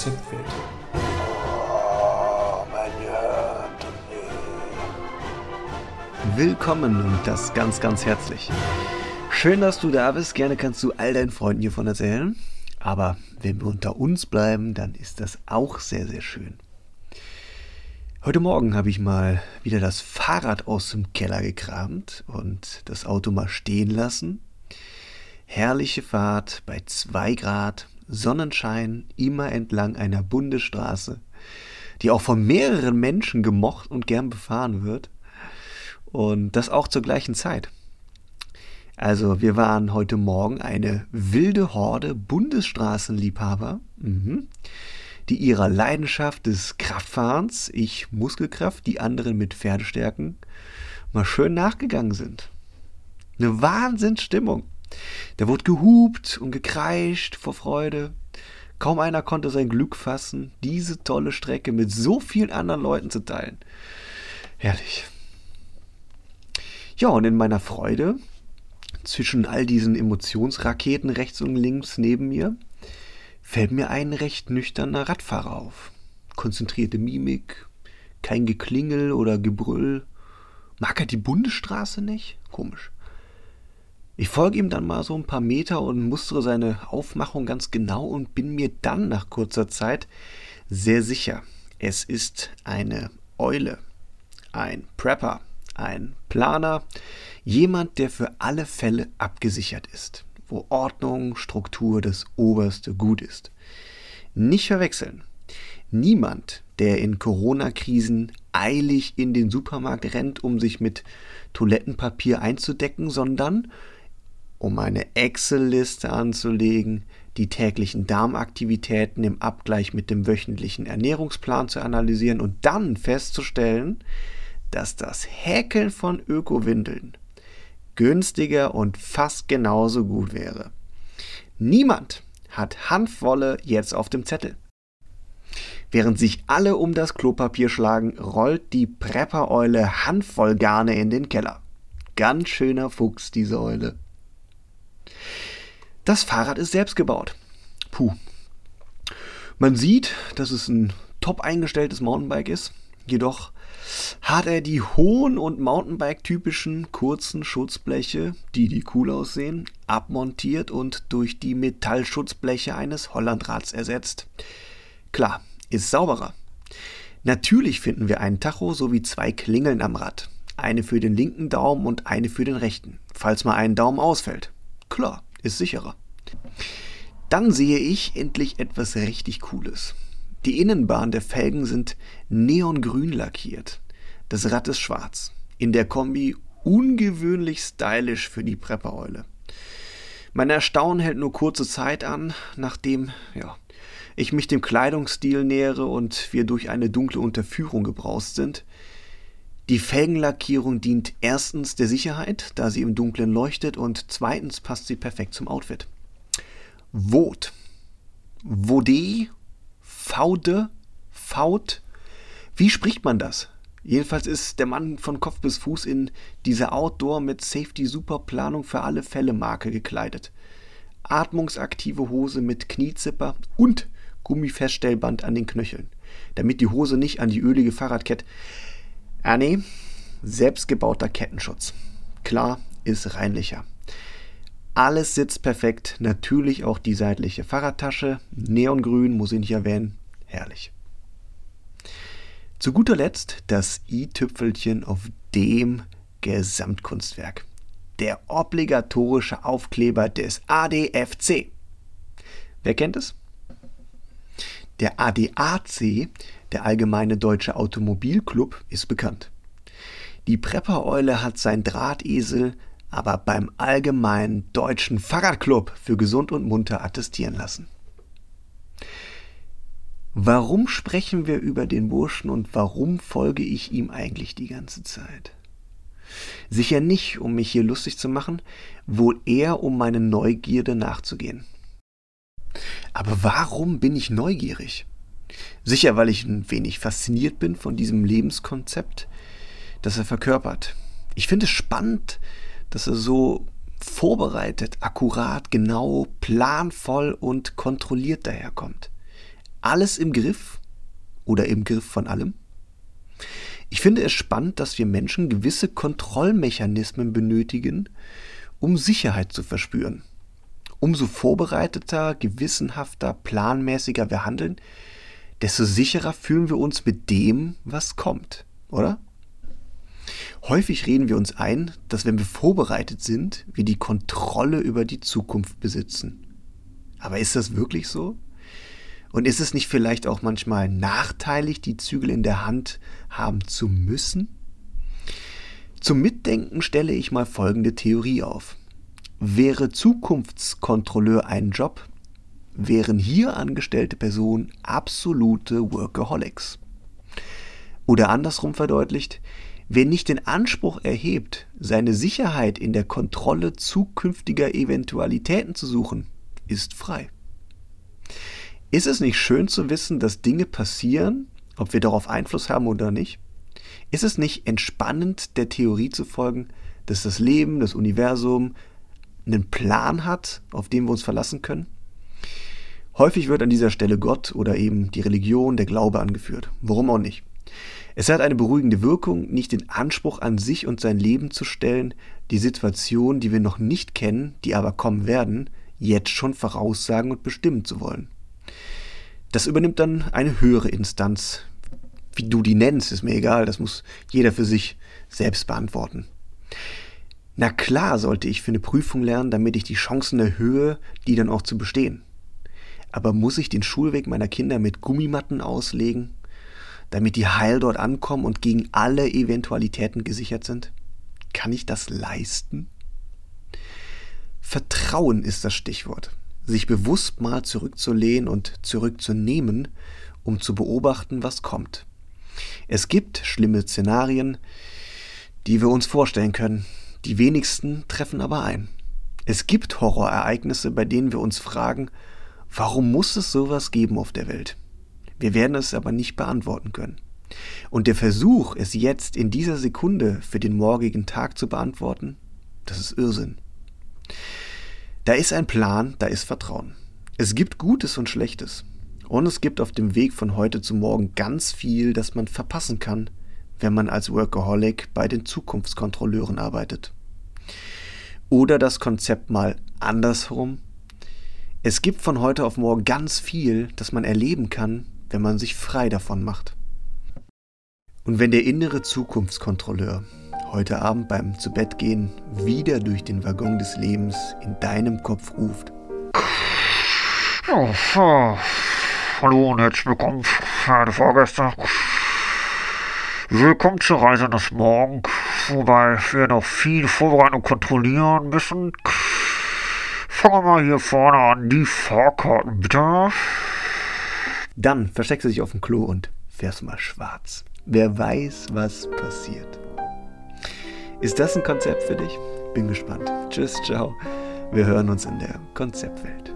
Konzeptwelt. Oh, mein Willkommen und das ganz, ganz herzlich. Schön, dass du da bist. Gerne kannst du all deinen Freunden hiervon erzählen. Aber wenn wir unter uns bleiben, dann ist das auch sehr, sehr schön. Heute Morgen habe ich mal wieder das Fahrrad aus dem Keller gekramt und das Auto mal stehen lassen. Herrliche Fahrt bei 2 Grad, Sonnenschein, immer entlang einer Bundesstraße, die auch von mehreren Menschen gemocht und gern befahren wird. Und das auch zur gleichen Zeit. Also wir waren heute Morgen eine wilde Horde Bundesstraßenliebhaber. Mhm die ihrer Leidenschaft des Kraftfahrens, ich Muskelkraft, die anderen mit Pferdestärken, mal schön nachgegangen sind. Eine Wahnsinnsstimmung. Da wurde gehupt und gekreischt vor Freude. Kaum einer konnte sein Glück fassen, diese tolle Strecke mit so vielen anderen Leuten zu teilen. Herrlich. Ja, und in meiner Freude, zwischen all diesen Emotionsraketen rechts und links neben mir, fällt mir ein recht nüchterner Radfahrer auf. Konzentrierte Mimik, kein Geklingel oder Gebrüll. Mag er die Bundesstraße nicht? Komisch. Ich folge ihm dann mal so ein paar Meter und mustere seine Aufmachung ganz genau und bin mir dann nach kurzer Zeit sehr sicher. Es ist eine Eule, ein Prepper, ein Planer, jemand, der für alle Fälle abgesichert ist wo Ordnung, Struktur das oberste Gut ist. Nicht verwechseln. Niemand, der in Corona-Krisen eilig in den Supermarkt rennt, um sich mit Toilettenpapier einzudecken, sondern um eine Excel-Liste anzulegen, die täglichen Darmaktivitäten im Abgleich mit dem wöchentlichen Ernährungsplan zu analysieren und dann festzustellen, dass das Häkeln von Ökowindeln günstiger und fast genauso gut wäre. Niemand hat Hanfwolle jetzt auf dem Zettel. Während sich alle um das Klopapier schlagen, rollt die Preppereule Hanfwollgarne in den Keller. Ganz schöner Fuchs, diese Eule. Das Fahrrad ist selbst gebaut. Puh. Man sieht, dass es ein top eingestelltes Mountainbike ist, jedoch hat er die hohen und Mountainbike-typischen kurzen Schutzbleche, die die cool aussehen, abmontiert und durch die Metallschutzbleche eines Hollandrads ersetzt. Klar, ist sauberer. Natürlich finden wir einen Tacho sowie zwei Klingeln am Rad. Eine für den linken Daumen und eine für den rechten, falls mal ein Daumen ausfällt. Klar, ist sicherer. Dann sehe ich endlich etwas richtig Cooles. Die Innenbahn der Felgen sind neongrün lackiert. Das Rad ist schwarz. In der Kombi ungewöhnlich stylisch für die Preppereule. Mein Erstaunen hält nur kurze Zeit an, nachdem ja, ich mich dem Kleidungsstil nähere und wir durch eine dunkle Unterführung gebraust sind. Die Felgenlackierung dient erstens der Sicherheit, da sie im Dunkeln leuchtet, und zweitens passt sie perfekt zum Outfit. Vot. Vode Faude, Faut. Wie spricht man das? Jedenfalls ist der Mann von Kopf bis Fuß in diese Outdoor mit Safety Superplanung für alle Fälle Marke gekleidet. Atmungsaktive Hose mit Kniezipper und Gummifeststellband an den Knöcheln, damit die Hose nicht an die ölige Fahrradkette. Ah nee, selbstgebauter Kettenschutz. Klar, ist reinlicher. Alles sitzt perfekt, natürlich auch die seitliche Fahrradtasche, neongrün, muss ich nicht erwähnen, herrlich. Zu guter Letzt das i-Tüpfelchen auf dem Gesamtkunstwerk. Der obligatorische Aufkleber des ADFC. Wer kennt es? Der ADAC, der Allgemeine Deutsche Automobilclub, ist bekannt. Die Preppereule hat sein Drahtesel aber beim Allgemeinen Deutschen Fahrradclub für gesund und munter attestieren lassen. Warum sprechen wir über den Burschen und warum folge ich ihm eigentlich die ganze Zeit? Sicher nicht, um mich hier lustig zu machen, wohl eher um meine Neugierde nachzugehen. Aber warum bin ich neugierig? Sicher, weil ich ein wenig fasziniert bin von diesem Lebenskonzept, das er verkörpert. Ich finde es spannend, dass er so vorbereitet, akkurat, genau, planvoll und kontrolliert daherkommt. alles im Griff oder im Griff von allem? Ich finde es spannend, dass wir Menschen gewisse Kontrollmechanismen benötigen, um Sicherheit zu verspüren. Umso vorbereiteter, gewissenhafter, planmäßiger wir handeln, desto sicherer fühlen wir uns mit dem, was kommt, oder? Häufig reden wir uns ein, dass wenn wir vorbereitet sind, wir die Kontrolle über die Zukunft besitzen. Aber ist das wirklich so? Und ist es nicht vielleicht auch manchmal nachteilig, die Zügel in der Hand haben zu müssen? Zum Mitdenken stelle ich mal folgende Theorie auf. Wäre Zukunftskontrolleur ein Job, wären hier angestellte Personen absolute Workaholics. Oder andersrum verdeutlicht, wer nicht den Anspruch erhebt, seine Sicherheit in der Kontrolle zukünftiger Eventualitäten zu suchen, ist frei. Ist es nicht schön zu wissen, dass Dinge passieren, ob wir darauf Einfluss haben oder nicht? Ist es nicht entspannend, der Theorie zu folgen, dass das Leben, das Universum einen Plan hat, auf den wir uns verlassen können? Häufig wird an dieser Stelle Gott oder eben die Religion, der Glaube angeführt. Warum auch nicht? Es hat eine beruhigende Wirkung, nicht den Anspruch an sich und sein Leben zu stellen, die Situation, die wir noch nicht kennen, die aber kommen werden, jetzt schon voraussagen und bestimmen zu wollen. Das übernimmt dann eine höhere Instanz. Wie du die nennst, ist mir egal, das muss jeder für sich selbst beantworten. Na klar sollte ich für eine Prüfung lernen, damit ich die Chancen erhöhe, die dann auch zu bestehen. Aber muss ich den Schulweg meiner Kinder mit Gummimatten auslegen, damit die heil dort ankommen und gegen alle Eventualitäten gesichert sind? Kann ich das leisten? Vertrauen ist das Stichwort sich bewusst mal zurückzulehnen und zurückzunehmen, um zu beobachten, was kommt. Es gibt schlimme Szenarien, die wir uns vorstellen können. Die wenigsten treffen aber ein. Es gibt Horrorereignisse, bei denen wir uns fragen, warum muss es sowas geben auf der Welt? Wir werden es aber nicht beantworten können. Und der Versuch, es jetzt in dieser Sekunde für den morgigen Tag zu beantworten, das ist Irrsinn. Da ist ein Plan, da ist Vertrauen. Es gibt Gutes und Schlechtes. Und es gibt auf dem Weg von heute zu morgen ganz viel, das man verpassen kann, wenn man als Workaholic bei den Zukunftskontrolleuren arbeitet. Oder das Konzept mal andersherum. Es gibt von heute auf morgen ganz viel, das man erleben kann, wenn man sich frei davon macht. Und wenn der innere Zukunftskontrolleur heute Abend beim Zubettgehen wieder durch den Waggon des Lebens in deinem Kopf ruft. Hallo und herzlich willkommen, verehrte Fahrgäste. Willkommen zur Reise nach morgen, wobei wir noch viel vorbereiten und kontrollieren müssen. Fangen wir mal hier vorne an, die Fahrkarten bitte. Dann versteckst du dich auf dem Klo und fährst mal schwarz. Wer weiß, was passiert. Ist das ein Konzept für dich? Bin gespannt. Tschüss, ciao. Wir hören uns in der Konzeptwelt.